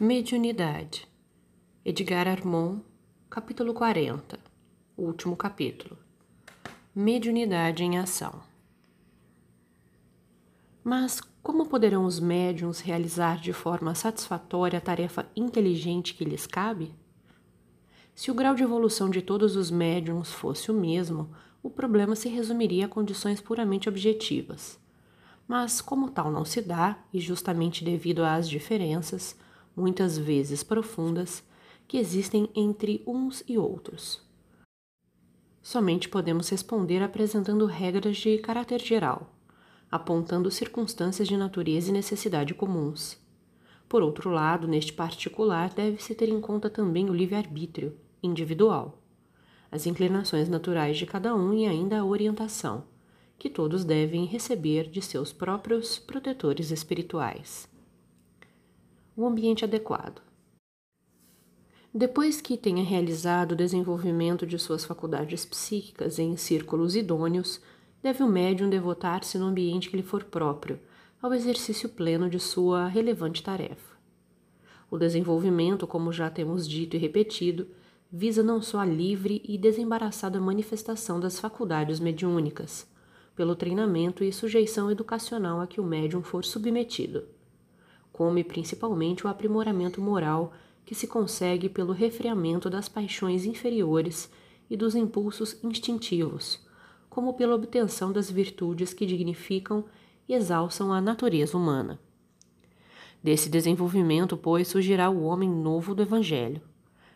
Mediunidade. Edgar Armon, capítulo 40. Último capítulo. Mediunidade em ação. Mas como poderão os médiums realizar de forma satisfatória a tarefa inteligente que lhes cabe? Se o grau de evolução de todos os médiums fosse o mesmo, o problema se resumiria a condições puramente objetivas. Mas, como tal não se dá, e justamente devido às diferenças, muitas vezes profundas, que existem entre uns e outros. Somente podemos responder apresentando regras de caráter geral, apontando circunstâncias de natureza e necessidade comuns. Por outro lado, neste particular, deve-se ter em conta também o livre-arbítrio individual, as inclinações naturais de cada um e ainda a orientação, que todos devem receber de seus próprios protetores espirituais o ambiente adequado. Depois que tenha realizado o desenvolvimento de suas faculdades psíquicas em círculos idôneos, deve o médium devotar-se no ambiente que lhe for próprio, ao exercício pleno de sua relevante tarefa. O desenvolvimento, como já temos dito e repetido, visa não só a livre e desembaraçada manifestação das faculdades mediúnicas, pelo treinamento e sujeição educacional a que o médium for submetido come principalmente o aprimoramento moral que se consegue pelo refreamento das paixões inferiores e dos impulsos instintivos, como pela obtenção das virtudes que dignificam e exalçam a natureza humana. Desse desenvolvimento, pois, surgirá o homem novo do Evangelho,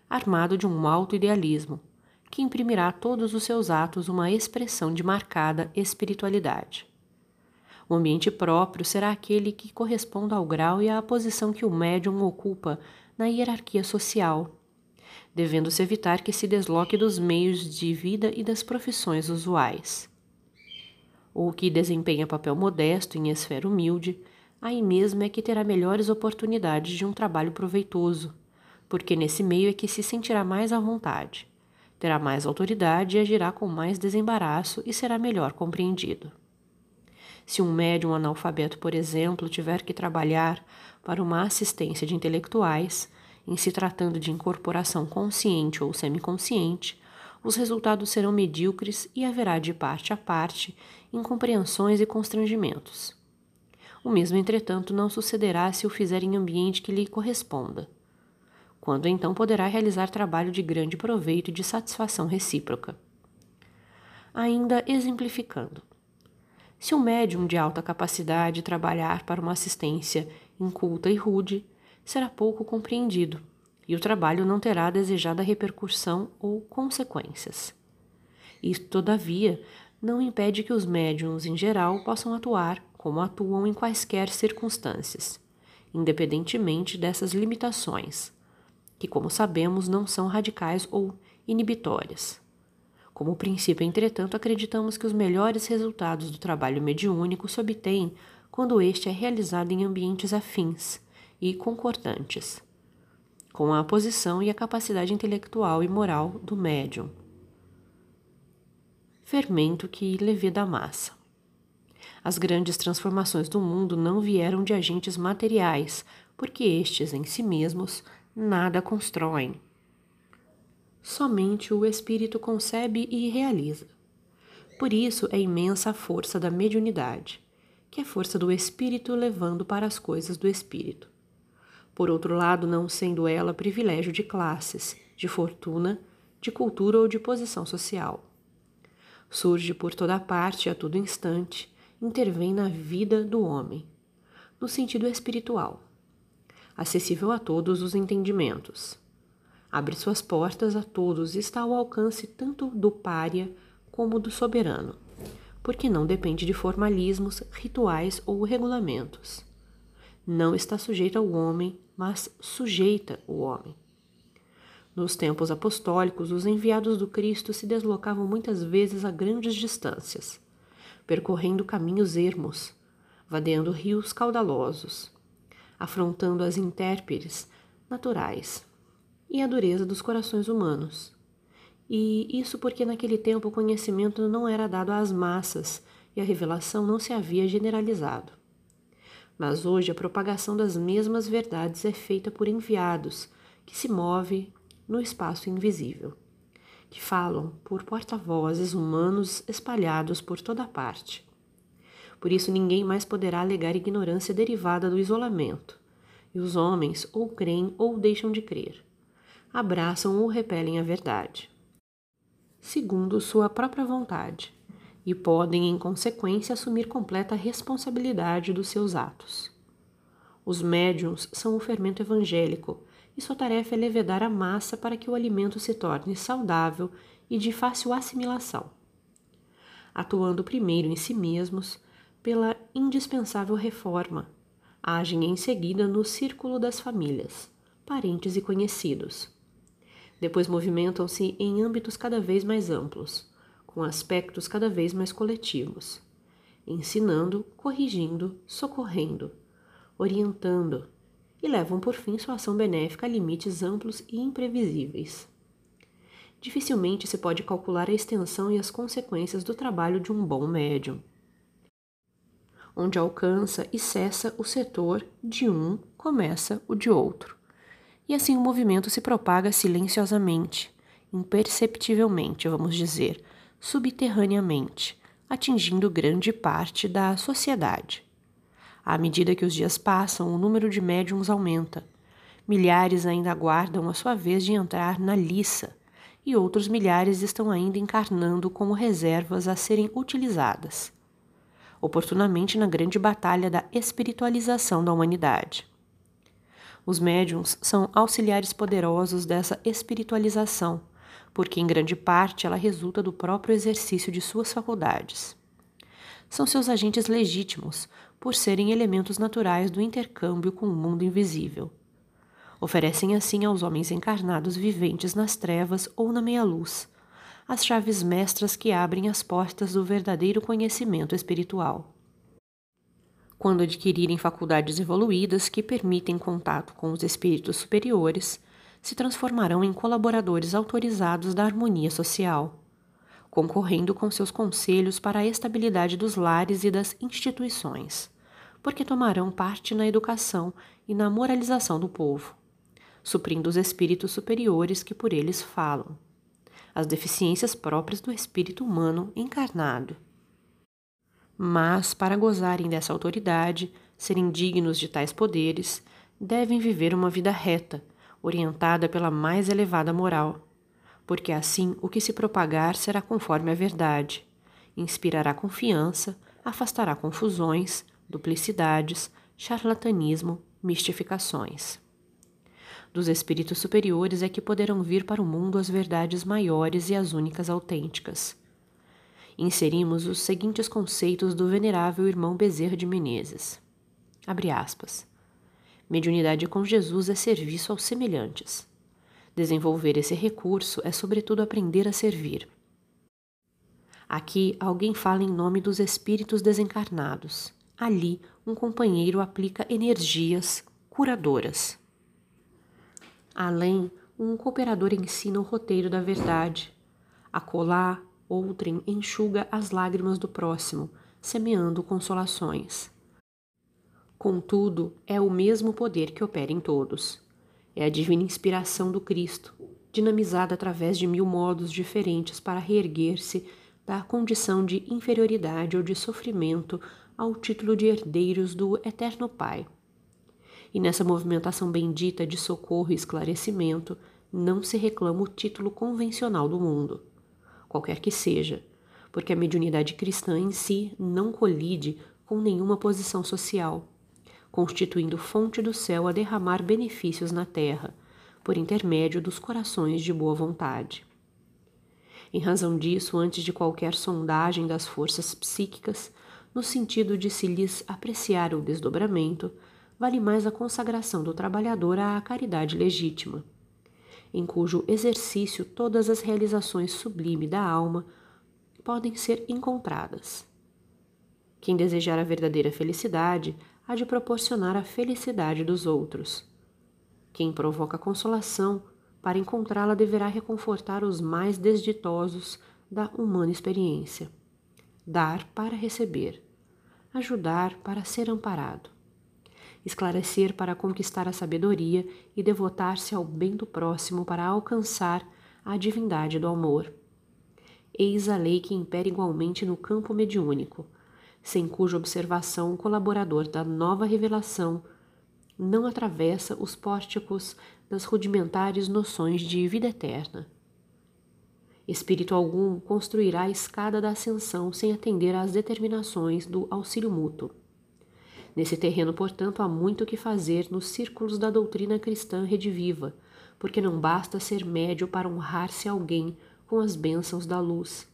armado de um alto idealismo, que imprimirá a todos os seus atos uma expressão de marcada espiritualidade. O ambiente próprio será aquele que corresponda ao grau e à posição que o médium ocupa na hierarquia social, devendo-se evitar que se desloque dos meios de vida e das profissões usuais. O que desempenha papel modesto em esfera humilde, aí mesmo é que terá melhores oportunidades de um trabalho proveitoso, porque nesse meio é que se sentirá mais à vontade, terá mais autoridade e agirá com mais desembaraço e será melhor compreendido. Se um médium analfabeto, por exemplo, tiver que trabalhar para uma assistência de intelectuais, em se tratando de incorporação consciente ou semiconsciente, os resultados serão medíocres e haverá de parte a parte incompreensões e constrangimentos. O mesmo, entretanto, não sucederá se o fizer em ambiente que lhe corresponda, quando então poderá realizar trabalho de grande proveito e de satisfação recíproca. Ainda exemplificando, se um médium de alta capacidade trabalhar para uma assistência inculta e rude, será pouco compreendido e o trabalho não terá a desejada repercussão ou consequências. Isto, todavia, não impede que os médiums em geral possam atuar como atuam em quaisquer circunstâncias, independentemente dessas limitações, que, como sabemos, não são radicais ou inibitórias. Como princípio, entretanto, acreditamos que os melhores resultados do trabalho mediúnico se obtêm quando este é realizado em ambientes afins e concordantes, com a posição e a capacidade intelectual e moral do médium. Fermento que leveda a massa. As grandes transformações do mundo não vieram de agentes materiais, porque estes em si mesmos nada constroem somente o espírito concebe e realiza. Por isso é imensa a força da mediunidade, que é força do espírito levando para as coisas do espírito. Por outro lado, não sendo ela privilégio de classes, de fortuna, de cultura ou de posição social. Surge por toda parte a todo instante, intervém na vida do homem, no sentido espiritual, acessível a todos os entendimentos abre suas portas a todos e está ao alcance tanto do pária como do soberano, porque não depende de formalismos, rituais ou regulamentos. Não está sujeita ao homem, mas sujeita o homem. Nos tempos apostólicos, os enviados do Cristo se deslocavam muitas vezes a grandes distâncias, percorrendo caminhos ermos, vadeando rios caudalosos, afrontando as intérperes naturais e a dureza dos corações humanos. E isso porque naquele tempo o conhecimento não era dado às massas e a revelação não se havia generalizado. Mas hoje a propagação das mesmas verdades é feita por enviados, que se move no espaço invisível, que falam por porta-vozes humanos espalhados por toda parte. Por isso ninguém mais poderá alegar ignorância derivada do isolamento, e os homens ou creem ou deixam de crer, abraçam ou repelem a verdade, segundo sua própria vontade e podem, em consequência, assumir completa responsabilidade dos seus atos. Os médiums são o fermento evangélico e sua tarefa é levedar a massa para que o alimento se torne saudável e de fácil assimilação. Atuando primeiro em si mesmos, pela indispensável reforma, agem em seguida no círculo das famílias, parentes e conhecidos. Depois movimentam-se em âmbitos cada vez mais amplos com aspectos cada vez mais coletivos, ensinando, corrigindo, socorrendo, orientando, e levam por fim sua ação benéfica a limites amplos e imprevisíveis. Dificilmente se pode calcular a extensão e as consequências do trabalho de um bom médium. Onde alcança e cessa o setor de um, começa o de outro. E assim o movimento se propaga silenciosamente, imperceptivelmente, vamos dizer, subterraneamente, atingindo grande parte da sociedade. À medida que os dias passam, o número de médiums aumenta. Milhares ainda aguardam a sua vez de entrar na liça, e outros milhares estão ainda encarnando como reservas a serem utilizadas, oportunamente na grande batalha da espiritualização da humanidade. Os médiums são auxiliares poderosos dessa espiritualização porque em grande parte ela resulta do próprio exercício de suas faculdades. São seus agentes legítimos, por serem elementos naturais do intercâmbio com o mundo invisível. Oferecem assim aos homens encarnados viventes nas trevas ou na meia-luz as chaves mestras que abrem as portas do verdadeiro conhecimento espiritual. Quando adquirirem faculdades evoluídas que permitem contato com os espíritos superiores, se transformarão em colaboradores autorizados da harmonia social, concorrendo com seus conselhos para a estabilidade dos lares e das instituições, porque tomarão parte na educação e na moralização do povo, suprindo os espíritos superiores que por eles falam, as deficiências próprias do espírito humano encarnado. Mas, para gozarem dessa autoridade, serem dignos de tais poderes, devem viver uma vida reta, orientada pela mais elevada moral, porque assim o que se propagar será conforme a verdade, inspirará confiança, afastará confusões, duplicidades, charlatanismo, mistificações. Dos espíritos superiores é que poderão vir para o mundo as verdades maiores e as únicas autênticas. Inserimos os seguintes conceitos do venerável irmão Bezerra de Menezes. Abre aspas. Mediunidade com Jesus é serviço aos semelhantes. Desenvolver esse recurso é, sobretudo, aprender a servir. Aqui, alguém fala em nome dos espíritos desencarnados. Ali, um companheiro aplica energias curadoras. Além, um cooperador ensina o roteiro da verdade. Acolá, outrem enxuga as lágrimas do próximo, semeando consolações. Contudo, é o mesmo poder que opera em todos. É a divina inspiração do Cristo, dinamizada através de mil modos diferentes para reerguer-se da condição de inferioridade ou de sofrimento ao título de herdeiros do Eterno Pai. E nessa movimentação bendita de socorro e esclarecimento, não se reclama o título convencional do mundo, qualquer que seja, porque a mediunidade cristã em si não colide com nenhuma posição social constituindo fonte do céu a derramar benefícios na terra, por intermédio dos corações de boa vontade. Em razão disso, antes de qualquer sondagem das forças psíquicas, no sentido de se lhes apreciar o desdobramento, vale mais a consagração do trabalhador à caridade legítima, em cujo exercício todas as realizações sublimes da alma podem ser encontradas. Quem desejar a verdadeira felicidade há de proporcionar a felicidade dos outros. Quem provoca consolação, para encontrá-la deverá reconfortar os mais desditosos da humana experiência. Dar para receber, ajudar para ser amparado. Esclarecer para conquistar a sabedoria e devotar-se ao bem do próximo para alcançar a divindade do amor. Eis a lei que impera igualmente no campo mediúnico, sem cuja observação o colaborador da nova revelação não atravessa os pórticos das rudimentares noções de vida eterna. Espírito algum construirá a escada da ascensão sem atender às determinações do auxílio mútuo. Nesse terreno, portanto, há muito o que fazer nos círculos da doutrina cristã rediviva, porque não basta ser médio para honrar-se alguém com as bênçãos da luz,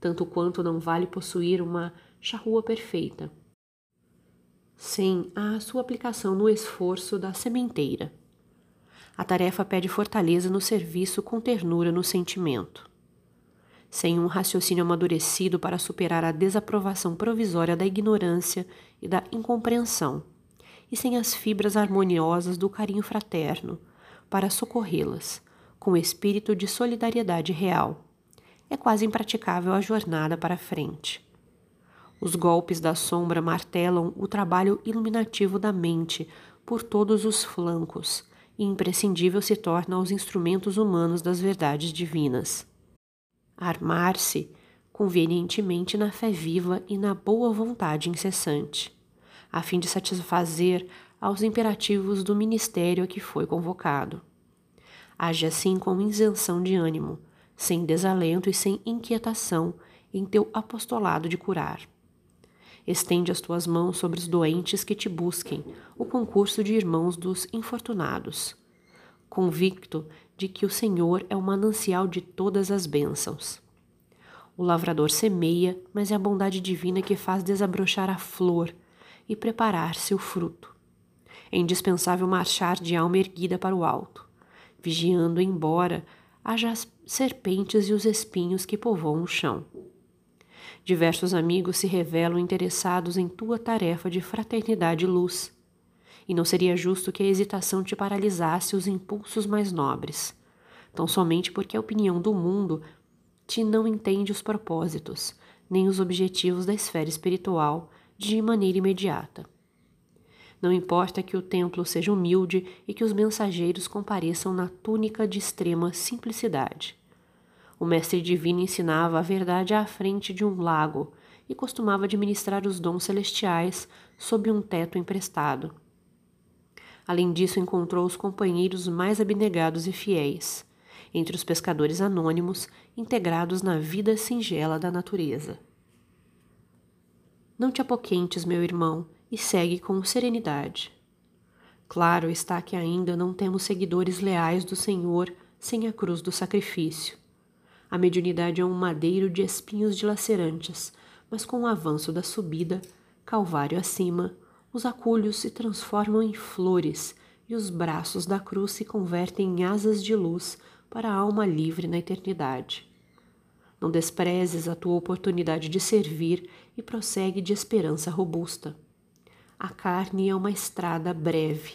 tanto quanto não vale possuir uma charrua perfeita, sem a sua aplicação no esforço da sementeira. A tarefa pede fortaleza no serviço com ternura no sentimento. Sem um raciocínio amadurecido para superar a desaprovação provisória da ignorância e da incompreensão, e sem as fibras harmoniosas do carinho fraterno para socorrê-las, com espírito de solidariedade real, é quase impraticável a jornada para frente. Os golpes da sombra martelam o trabalho iluminativo da mente por todos os flancos, e imprescindível se torna aos instrumentos humanos das verdades divinas. Armar-se convenientemente na fé viva e na boa vontade incessante, a fim de satisfazer aos imperativos do ministério a que foi convocado. Age assim com isenção de ânimo, sem desalento e sem inquietação em teu apostolado de curar. Estende as tuas mãos sobre os doentes que te busquem, o concurso de irmãos dos infortunados, convicto de que o Senhor é o manancial de todas as bênçãos. O lavrador semeia, mas é a bondade divina que faz desabrochar a flor e preparar-se o fruto. É indispensável marchar de alma erguida para o alto, vigiando embora haja as serpentes e os espinhos que povoam o chão. Diversos amigos se revelam interessados em tua tarefa de fraternidade e luz. E não seria justo que a hesitação te paralisasse os impulsos mais nobres, tão somente porque a opinião do mundo te não entende os propósitos, nem os objetivos da esfera espiritual de maneira imediata. Não importa que o templo seja humilde e que os mensageiros compareçam na túnica de extrema simplicidade. O mestre divino ensinava a verdade à frente de um lago e costumava administrar os dons celestiais sob um teto emprestado. Além disso, encontrou os companheiros mais abnegados e fiéis, entre os pescadores anônimos integrados na vida singela da natureza. Não te apoquentes, meu irmão, e segue com serenidade. Claro está que ainda não temos seguidores leais do Senhor sem a cruz do sacrifício. A mediunidade é um madeiro de espinhos dilacerantes, mas com o avanço da subida, calvário acima, os aculhos se transformam em flores e os braços da cruz se convertem em asas de luz para a alma livre na eternidade. Não desprezes a tua oportunidade de servir e prossegue de esperança robusta. A carne é uma estrada breve.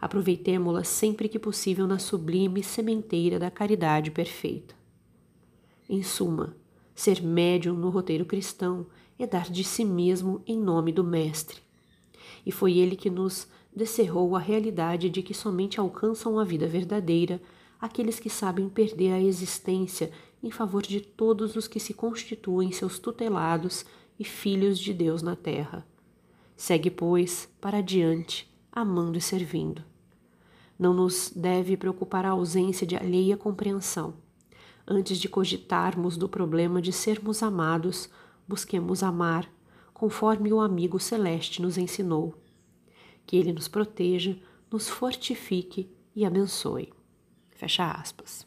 Aproveitemo-la sempre que possível na sublime sementeira da caridade perfeita. Em suma, ser médium no roteiro cristão é dar de si mesmo em nome do Mestre. E foi ele que nos descerrou a realidade de que somente alcançam a vida verdadeira aqueles que sabem perder a existência em favor de todos os que se constituem seus tutelados e filhos de Deus na terra. Segue, pois, para adiante, amando e servindo. Não nos deve preocupar a ausência de alheia compreensão Antes de cogitarmos do problema de sermos amados, busquemos amar, conforme o amigo celeste nos ensinou. Que ele nos proteja, nos fortifique e abençoe. Fecha aspas.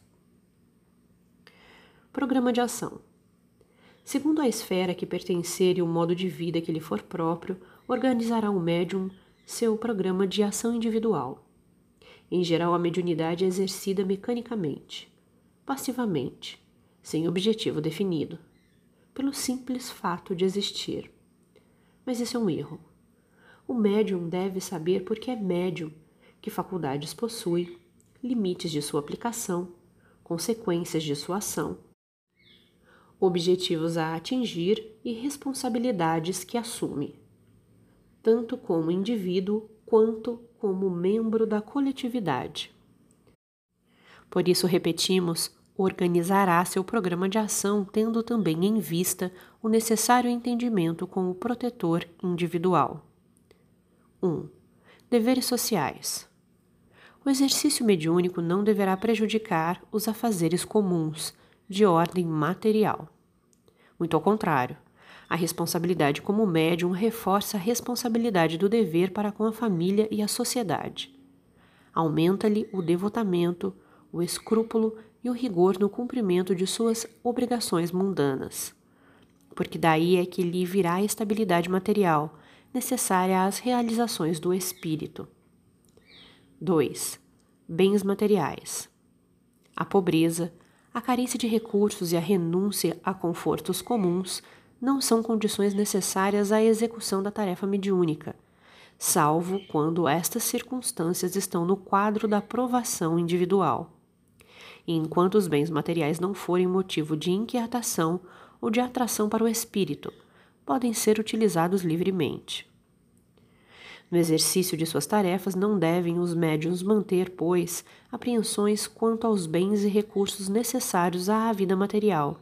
Programa de ação. Segundo a esfera que pertencer e o modo de vida que lhe for próprio, organizará o médium seu programa de ação individual. Em geral, a mediunidade é exercida mecanicamente passivamente, sem objetivo definido, pelo simples fato de existir. Mas esse é um erro. O médium deve saber por que é médium, que faculdades possui, limites de sua aplicação, consequências de sua ação, objetivos a atingir e responsabilidades que assume, tanto como indivíduo quanto como membro da coletividade. Por isso, repetimos, organizará seu programa de ação tendo também em vista o necessário entendimento com o protetor individual. 1. Um, deveres sociais. O exercício mediúnico não deverá prejudicar os afazeres comuns, de ordem material. Muito ao contrário, a responsabilidade como médium reforça a responsabilidade do dever para com a família e a sociedade. Aumenta-lhe o devotamento, o escrúpulo e o rigor no cumprimento de suas obrigações mundanas, porque daí é que lhe virá a estabilidade material necessária às realizações do espírito. 2. Bens materiais. A pobreza, a carência de recursos e a renúncia a confortos comuns não são condições necessárias à execução da tarefa mediúnica, salvo quando estas circunstâncias estão no quadro da provação individual enquanto os bens materiais não forem motivo de inquietação ou de atração para o espírito, podem ser utilizados livremente. No exercício de suas tarefas, não devem os médiuns manter, pois, apreensões quanto aos bens e recursos necessários à vida material,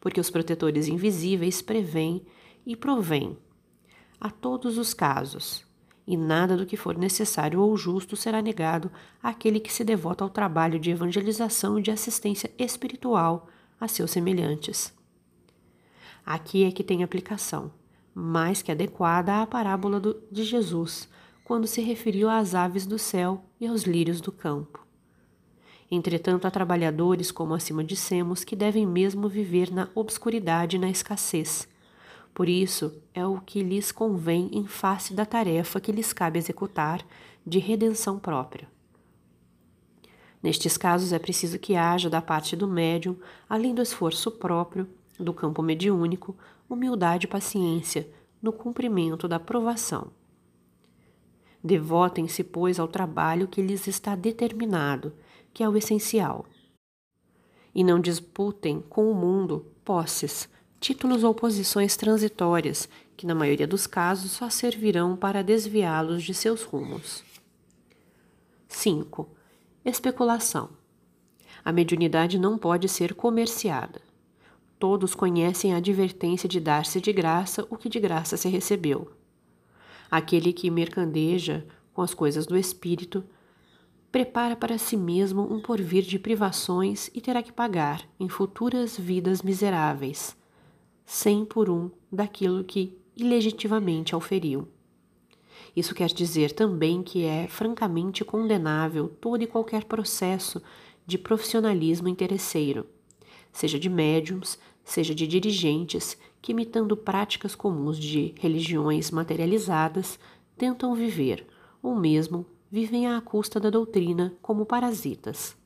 porque os protetores invisíveis prevêem e provêm a todos os casos, e nada do que for necessário ou justo será negado àquele que se devota ao trabalho de evangelização e de assistência espiritual a seus semelhantes. Aqui é que tem aplicação, mais que adequada à parábola do, de Jesus, quando se referiu às aves do céu e aos lírios do campo. Entretanto, há trabalhadores, como acima dissemos, que devem mesmo viver na obscuridade e na escassez, por isso, é o que lhes convém em face da tarefa que lhes cabe executar de redenção própria. Nestes casos, é preciso que haja da parte do médium, além do esforço próprio, do campo mediúnico, humildade e paciência no cumprimento da provação. Devotem-se, pois, ao trabalho que lhes está determinado, que é o essencial. E não disputem com o mundo posses, títulos ou posições transitórias, que na maioria dos casos só servirão para desviá-los de seus rumos. 5. Especulação. A mediunidade não pode ser comerciada. Todos conhecem a advertência de dar-se de graça o que de graça se recebeu. Aquele que mercandeja com as coisas do espírito prepara para si mesmo um porvir de privações e terá que pagar em futuras vidas miseráveis cem por um daquilo que ilegitimamente auferiu. Isso quer dizer também que é francamente condenável todo e qualquer processo de profissionalismo interesseiro, seja de médiums, seja de dirigentes que, imitando práticas comuns de religiões materializadas, tentam viver, ou mesmo vivem à custa da doutrina como parasitas.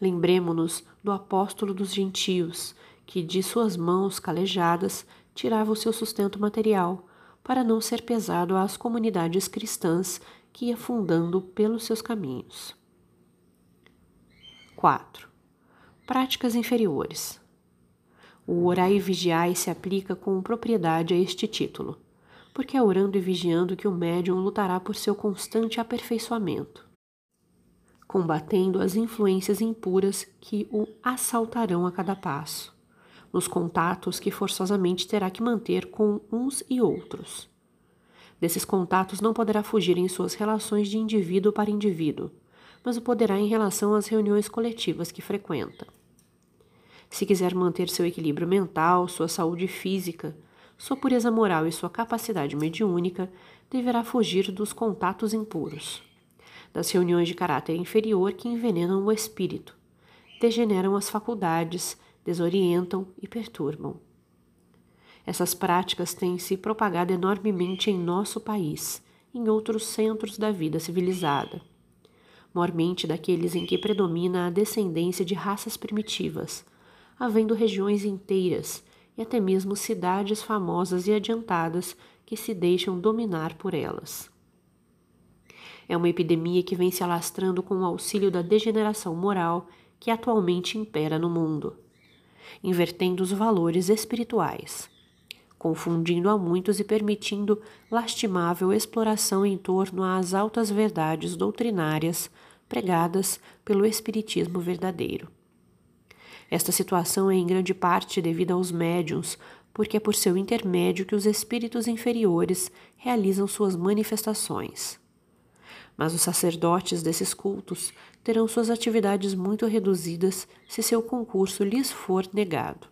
Lembremos-nos do apóstolo dos gentios, que de suas mãos calejadas tirava o seu sustento material, para não ser pesado às comunidades cristãs que ia fundando pelos seus caminhos. 4. Práticas inferiores. O orai e vigiai se aplica com propriedade a este título, porque é orando e vigiando que o médium lutará por seu constante aperfeiçoamento, combatendo as influências impuras que o assaltarão a cada passo nos contatos que forçosamente terá que manter com uns e outros. Desses contatos não poderá fugir em suas relações de indivíduo para indivíduo, mas o poderá em relação às reuniões coletivas que frequenta. Se quiser manter seu equilíbrio mental, sua saúde física, sua pureza moral e sua capacidade mediúnica, deverá fugir dos contatos impuros, das reuniões de caráter inferior que envenenam o espírito, degeneram as faculdades, desorientam e perturbam. Essas práticas têm se propagado enormemente em nosso país, em outros centros da vida civilizada, mormente daqueles em que predomina a descendência de raças primitivas, havendo regiões inteiras e até mesmo cidades famosas e adiantadas que se deixam dominar por elas. É uma epidemia que vem se alastrando com o auxílio da degeneração moral que atualmente impera no mundo invertendo os valores espirituais. confundindo a muitos e permitindo lastimável exploração em torno às altas verdades doutrinárias pregadas pelo Espiritismo verdadeiro. Esta situação é em grande parte devida aos médiums, porque é por seu intermédio que os espíritos inferiores realizam suas manifestações. Mas os sacerdotes desses cultos terão suas atividades muito reduzidas se seu concurso lhes for negado.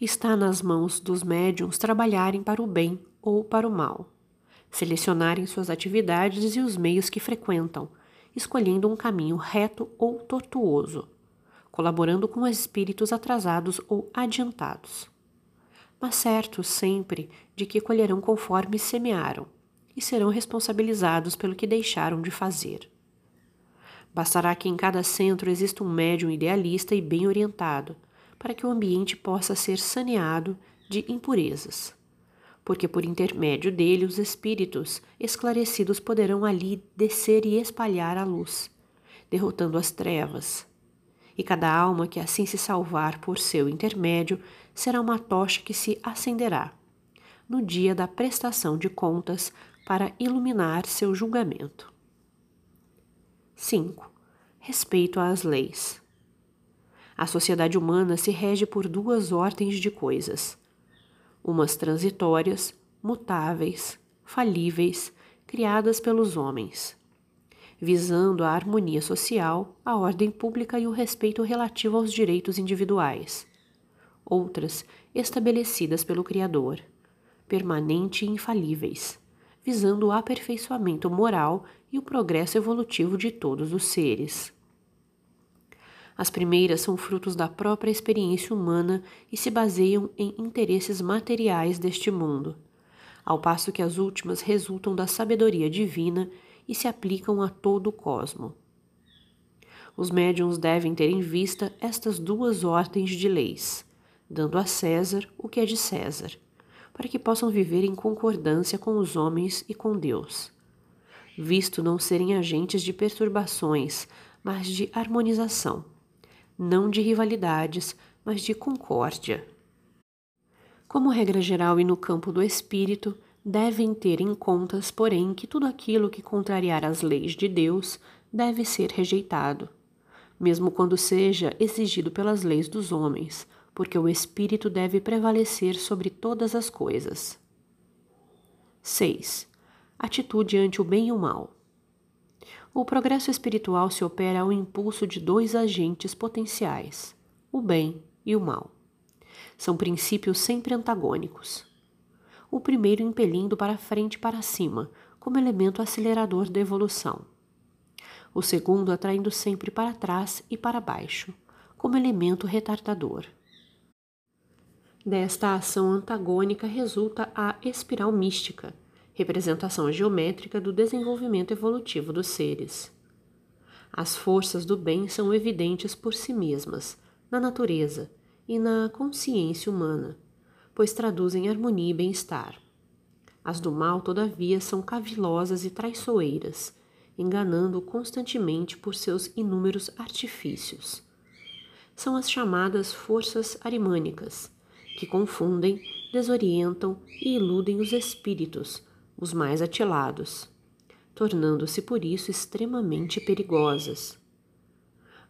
Está nas mãos dos médiums trabalharem para o bem ou para o mal, selecionarem suas atividades e os meios que frequentam, escolhendo um caminho reto ou tortuoso, colaborando com espíritos atrasados ou adiantados. Mas certos sempre de que colherão conforme semearam e serão responsabilizados pelo que deixaram de fazer. Bastará que em cada centro exista um médium idealista e bem orientado para que o ambiente possa ser saneado de impurezas, porque por intermédio dele os espíritos esclarecidos poderão ali descer e espalhar a luz, derrotando as trevas. E cada alma que assim se salvar por seu intermédio será uma tocha que se acenderá no dia da prestação de contas para iluminar seu julgamento. 5. Respeito às leis. A sociedade humana se rege por duas ordens de coisas: umas transitórias, mutáveis, falíveis, criadas pelos homens, visando a harmonia social, a ordem pública e o respeito relativo aos direitos individuais. Outras, estabelecidas pelo Criador, permanente e infalíveis, visando o aperfeiçoamento moral e o progresso evolutivo de todos os seres. As primeiras são frutos da própria experiência humana e se baseiam em interesses materiais deste mundo, ao passo que as últimas resultam da sabedoria divina e se aplicam a todo o cosmo. Os médiums devem ter em vista estas duas ordens de leis, dando a César o que é de César, para que possam viver em concordância com os homens e com Deus, visto não serem agentes de perturbações, mas de harmonização não de rivalidades, mas de concórdia. Como regra geral e no campo do espírito, devem ter em contas, porém, que tudo aquilo que contrariar as leis de Deus deve ser rejeitado, mesmo quando seja exigido pelas leis dos homens, porque o espírito deve prevalecer sobre todas as coisas. 6. Atitude ante o bem e o mal. O progresso espiritual se opera ao impulso de dois agentes potenciais, o bem e o mal. São princípios sempre antagônicos. O primeiro impelindo para frente e para cima, como elemento acelerador da evolução. O segundo atraindo sempre para trás e para baixo, como elemento retardador. Desta ação antagônica resulta a espiral mística representação geométrica do desenvolvimento evolutivo dos seres. As forças do bem são evidentes por si mesmas, na natureza e na consciência humana, pois traduzem harmonia e bem-estar. As do mal, todavia, são cavilosas e traiçoeiras, enganando constantemente por seus inúmeros artifícios. São as chamadas forças arimânicas, que confundem, desorientam e iludem os espíritos os mais atilados, tornando-se por isso extremamente perigosas.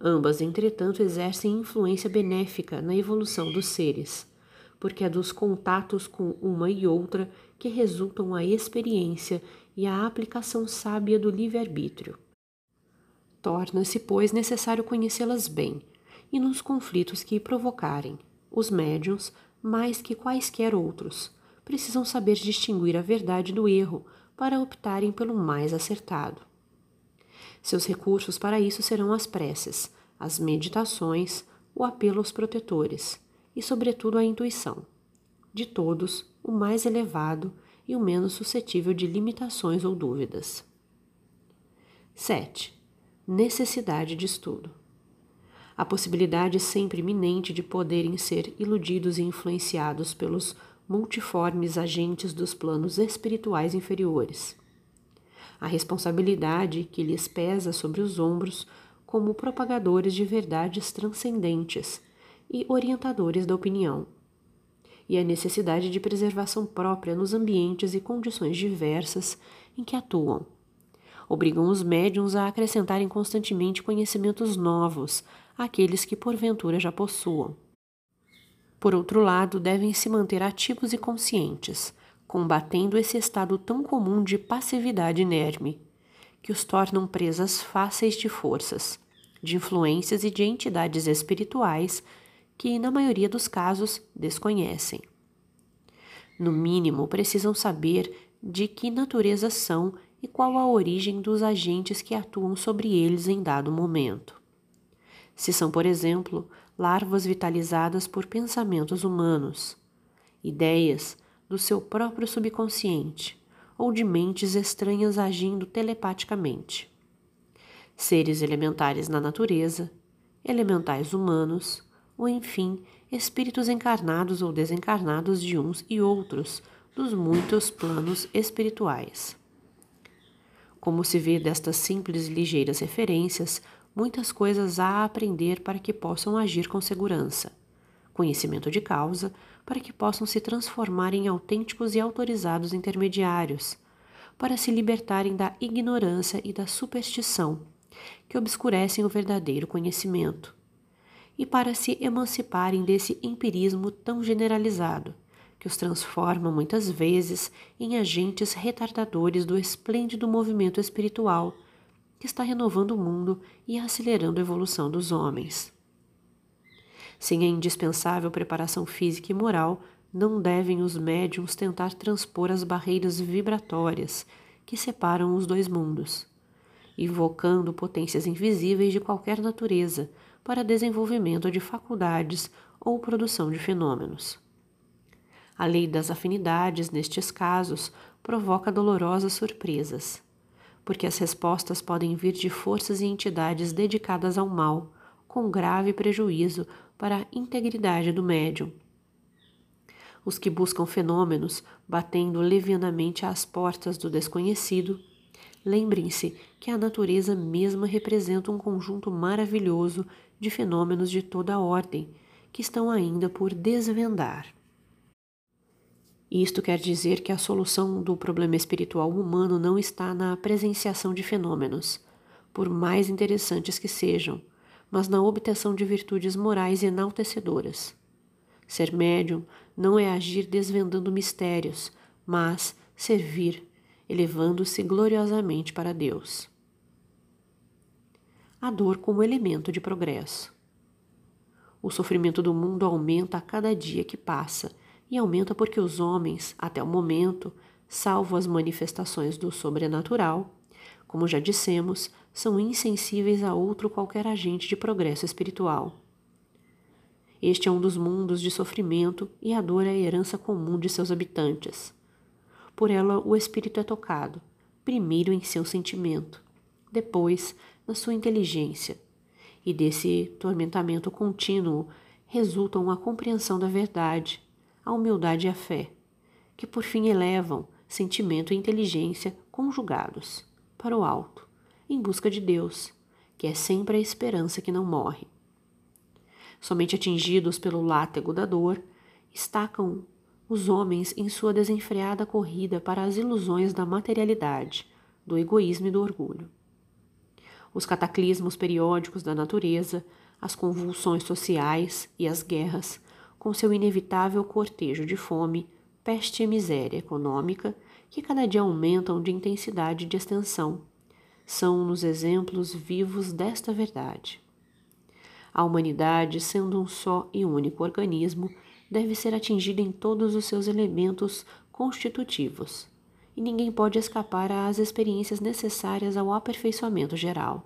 Ambas, entretanto, exercem influência benéfica na evolução dos seres, porque é dos contatos com uma e outra que resultam a experiência e a aplicação sábia do livre-arbítrio. Torna-se, pois, necessário conhecê-las bem, e nos conflitos que provocarem, os médiuns, mais que quaisquer outros, precisam saber distinguir a verdade do erro para optarem pelo mais acertado. Seus recursos para isso serão as preces, as meditações, o apelo aos protetores e, sobretudo, a intuição. De todos, o mais elevado e o menos suscetível de limitações ou dúvidas. 7. Necessidade de estudo. A possibilidade sempre iminente de poderem ser iludidos e influenciados pelos multiformes agentes dos planos espirituais inferiores. A responsabilidade que lhes pesa sobre os ombros como propagadores de verdades transcendentes e orientadores da opinião. e a necessidade de preservação própria nos ambientes e condições diversas em que atuam. Obrigam os médiums a acrescentarem constantemente conhecimentos novos àqueles que porventura já possuam. Por outro lado, devem se manter ativos e conscientes, combatendo esse estado tão comum de passividade inerme, que os tornam presas fáceis de forças, de influências e de entidades espirituais que, na maioria dos casos, desconhecem. No mínimo, precisam saber de que natureza são e qual a origem dos agentes que atuam sobre eles em dado momento. Se são, por exemplo, larvas vitalizadas por pensamentos humanos, ideias do seu próprio subconsciente ou de mentes estranhas agindo telepaticamente. Seres elementares na natureza, elementais humanos, ou enfim, espíritos encarnados ou desencarnados de uns e outros dos muitos planos espirituais. Como se vê destas simples e ligeiras referências, muitas coisas a aprender para que possam agir com segurança. Conhecimento de causa, para que possam se transformar em autênticos e autorizados intermediários, para se libertarem da ignorância e da superstição, que obscurecem o verdadeiro conhecimento, e para se emanciparem desse empirismo tão generalizado, que os transforma muitas vezes em agentes retardadores do esplêndido movimento espiritual que está renovando o mundo e acelerando a evolução dos homens. Sem a indispensável preparação física e moral, não devem os médiums tentar transpor as barreiras vibratórias que separam os dois mundos, invocando potências invisíveis de qualquer natureza para desenvolvimento de faculdades ou produção de fenômenos. A lei das afinidades, nestes casos, provoca dolorosas surpresas porque as respostas podem vir de forças e entidades dedicadas ao mal, com grave prejuízo para a integridade do médium. Os que buscam fenômenos, batendo levianamente às portas do desconhecido, lembrem-se que a natureza mesma representa um conjunto maravilhoso de fenômenos de toda ordem, que estão ainda por desvendar. Isto quer dizer que a solução do problema espiritual humano não está na presenciação de fenômenos, por mais interessantes que sejam, mas na obtenção de virtudes morais enaltecedoras. Ser médium não é agir desvendando mistérios, mas servir, elevando-se gloriosamente para Deus. A dor como elemento de progresso. O sofrimento do mundo aumenta a cada dia que passa e aumenta porque os homens, até o momento, salvo as manifestações do sobrenatural, como já dissemos, são insensíveis a outro qualquer agente de progresso espiritual. Este é um dos mundos de sofrimento e a dor é a herança comum de seus habitantes. Por ela, o espírito é tocado, primeiro em seu sentimento, depois na sua inteligência, e desse tormentamento contínuo resultam a compreensão da verdade, a humildade e a fé, que por fim elevam sentimento e inteligência conjugados para o alto, em busca de Deus, que é sempre a esperança que não morre. Somente atingidos pelo látego da dor, estacam os homens em sua desenfreada corrida para as ilusões da materialidade, do egoísmo e do orgulho. Os cataclismos periódicos da natureza, as convulsões sociais e as guerras com seu inevitável cortejo de fome, peste e miséria econômica que cada dia aumentam de intensidade e de extensão, são nos exemplos vivos desta verdade. A humanidade, sendo um só e único organismo, deve ser atingida em todos os seus elementos constitutivos, e ninguém pode escapar às experiências necessárias ao aperfeiçoamento geral.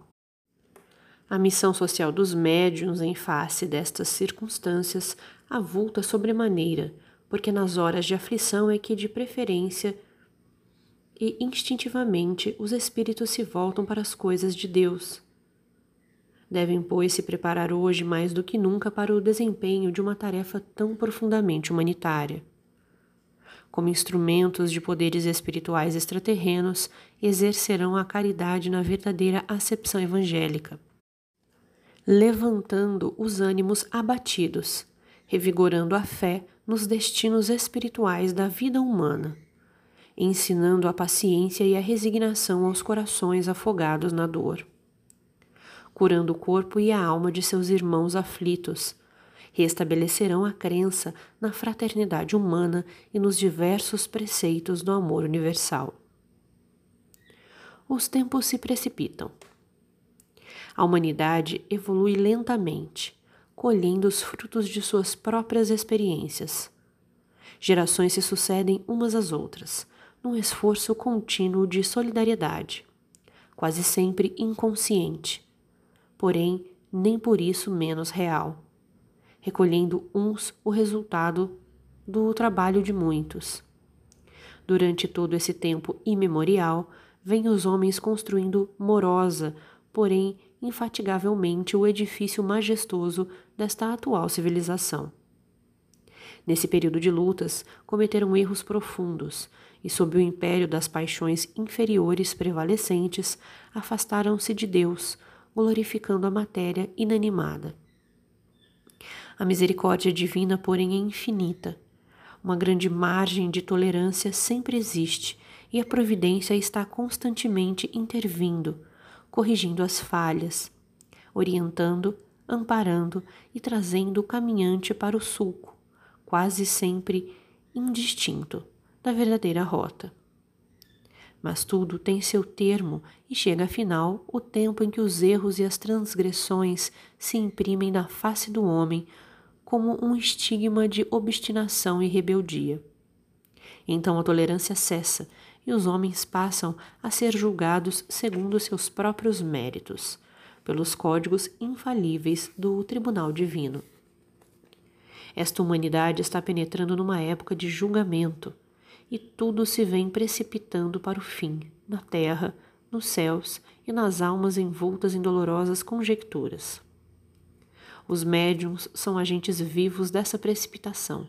A missão social dos médiuns em face destas circunstâncias avulta sobremaneira, porque nas horas de aflição é que, de preferência e instintivamente, os espíritos se voltam para as coisas de Deus. Devem, pois, se preparar hoje mais do que nunca para o desempenho de uma tarefa tão profundamente humanitária. Como instrumentos de poderes espirituais extraterrenos, exercerão a caridade na verdadeira acepção evangélica levantando os ânimos abatidos, revigorando a fé nos destinos espirituais da vida humana, ensinando a paciência e a resignação aos corações afogados na dor, curando o corpo e a alma de seus irmãos aflitos. Restabelecerão a crença na fraternidade humana e nos diversos preceitos do amor universal. Os tempos se precipitam. A humanidade evolui lentamente, colhendo os frutos de suas próprias experiências. Gerações se sucedem umas às outras, num esforço contínuo de solidariedade, quase sempre inconsciente, porém nem por isso menos real, recolhendo uns o resultado do trabalho de muitos. Durante todo esse tempo imemorial, vêm os homens construindo morosa, porém infatigavelmente o edifício majestoso desta atual civilização. Nesse período de lutas, cometeram erros profundos e, sob o império das paixões inferiores prevalecentes, afastaram-se de Deus, glorificando a matéria inanimada. A misericórdia divina, porém, é infinita. Uma grande margem de tolerância sempre existe e a providência está constantemente intervindo corrigindo as falhas, orientando, amparando e trazendo o caminhante para o sulco, quase sempre indistinto, da verdadeira rota. Mas tudo tem seu termo e chega afinal o tempo em que os erros e as transgressões se imprimem na face do homem como um estigma de obstinação e rebeldia. Então a tolerância cessa e os homens passam a ser julgados segundo seus próprios méritos, pelos códigos infalíveis do tribunal divino. Esta humanidade está penetrando numa época de julgamento e tudo se vem precipitando para o fim, na terra, nos céus e nas almas envoltas em dolorosas conjecturas. Os médiums são agentes vivos dessa precipitação,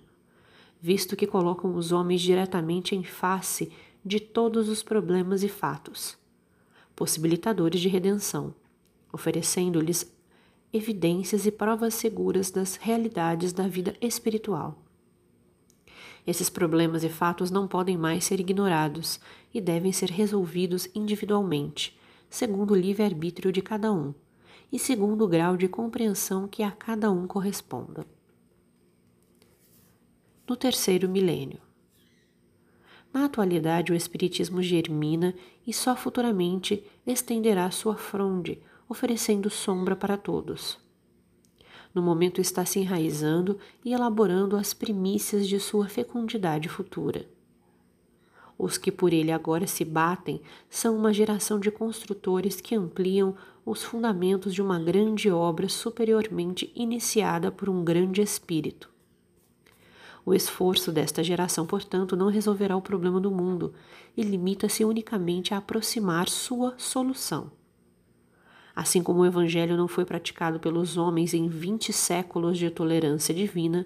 visto que colocam os homens diretamente em face de todos os problemas e fatos, possibilitadores de redenção, oferecendo-lhes evidências e provas seguras das realidades da vida espiritual. Esses problemas e fatos não podem mais ser ignorados e devem ser resolvidos individualmente, segundo o livre-arbítrio de cada um e segundo o grau de compreensão que a cada um corresponda. No terceiro milênio. Na atualidade, o Espiritismo germina e só futuramente estenderá sua fronde, oferecendo sombra para todos. No momento está se enraizando e elaborando as primícias de sua fecundidade futura. Os que por ele agora se batem são uma geração de construtores que ampliam os fundamentos de uma grande obra superiormente iniciada por um grande espírito. O esforço desta geração, portanto, não resolverá o problema do mundo e limita-se unicamente a aproximar sua solução. Assim como o Evangelho não foi praticado pelos homens em vinte séculos de tolerância divina,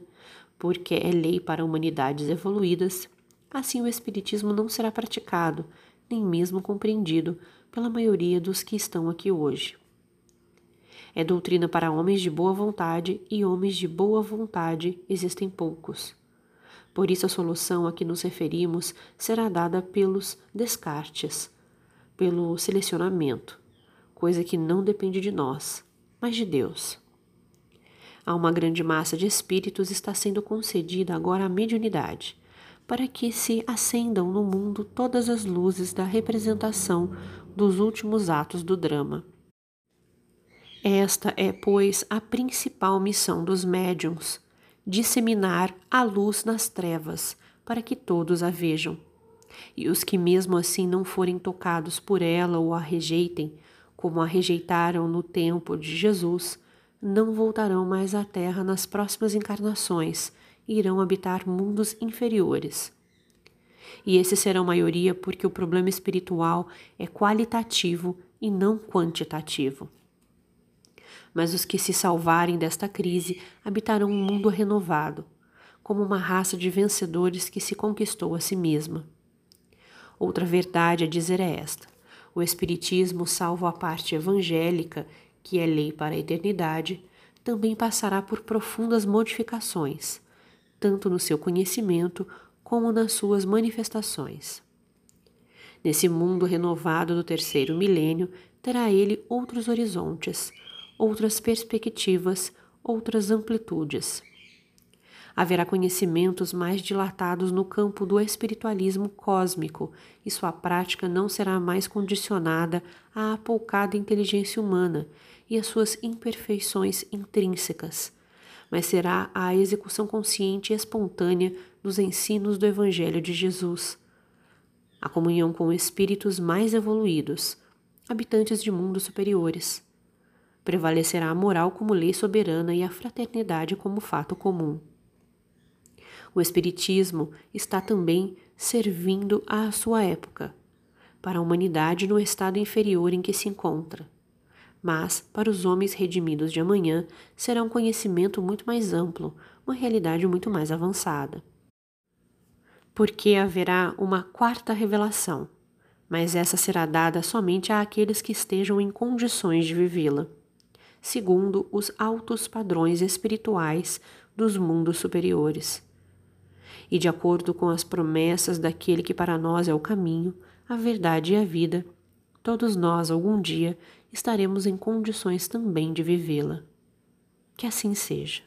porque é lei para humanidades evoluídas, assim o Espiritismo não será praticado, nem mesmo compreendido pela maioria dos que estão aqui hoje. É doutrina para homens de boa vontade e homens de boa vontade existem poucos. Por isso, a solução a que nos referimos será dada pelos descartes, pelo selecionamento, coisa que não depende de nós, mas de Deus. A uma grande massa de espíritos está sendo concedida agora a mediunidade, para que se acendam no mundo todas as luzes da representação dos últimos atos do drama. Esta é, pois, a principal missão dos médiums disseminar a luz nas trevas, para que todos a vejam. E os que mesmo assim não forem tocados por ela ou a rejeitem, como a rejeitaram no tempo de Jesus, não voltarão mais à Terra nas próximas encarnações e irão habitar mundos inferiores. E esses serão maioria porque o problema espiritual é qualitativo e não quantitativo mas os que se salvarem desta crise habitarão um mundo renovado, como uma raça de vencedores que se conquistou a si mesma. Outra verdade a dizer é esta: o Espiritismo, salvo a parte evangélica, que é lei para a eternidade, também passará por profundas modificações, tanto no seu conhecimento como nas suas manifestações. Nesse mundo renovado do terceiro milênio, terá ele outros horizontes, outras perspectivas, outras amplitudes. Haverá conhecimentos mais dilatados no campo do espiritualismo cósmico, e sua prática não será mais condicionada à apoucada inteligência humana e às suas imperfeições intrínsecas, mas será a execução consciente e espontânea dos ensinos do Evangelho de Jesus. A comunhão com espíritos mais evoluídos, habitantes de mundos superiores. Prevalecerá a moral como lei soberana e a fraternidade como fato comum. O Espiritismo está também servindo à sua época, para a humanidade no estado inferior em que se encontra mas, para os homens redimidos de amanhã, será um conhecimento muito mais amplo, uma realidade muito mais avançada. Porque haverá uma quarta revelação, mas essa será dada somente àqueles que estejam em condições de vivê-la, segundo os altos padrões espirituais dos mundos superiores. E de acordo com as promessas daquele que para nós é o caminho, a verdade e a vida, todos nós algum dia estaremos em condições também de vivê-la. Que assim seja.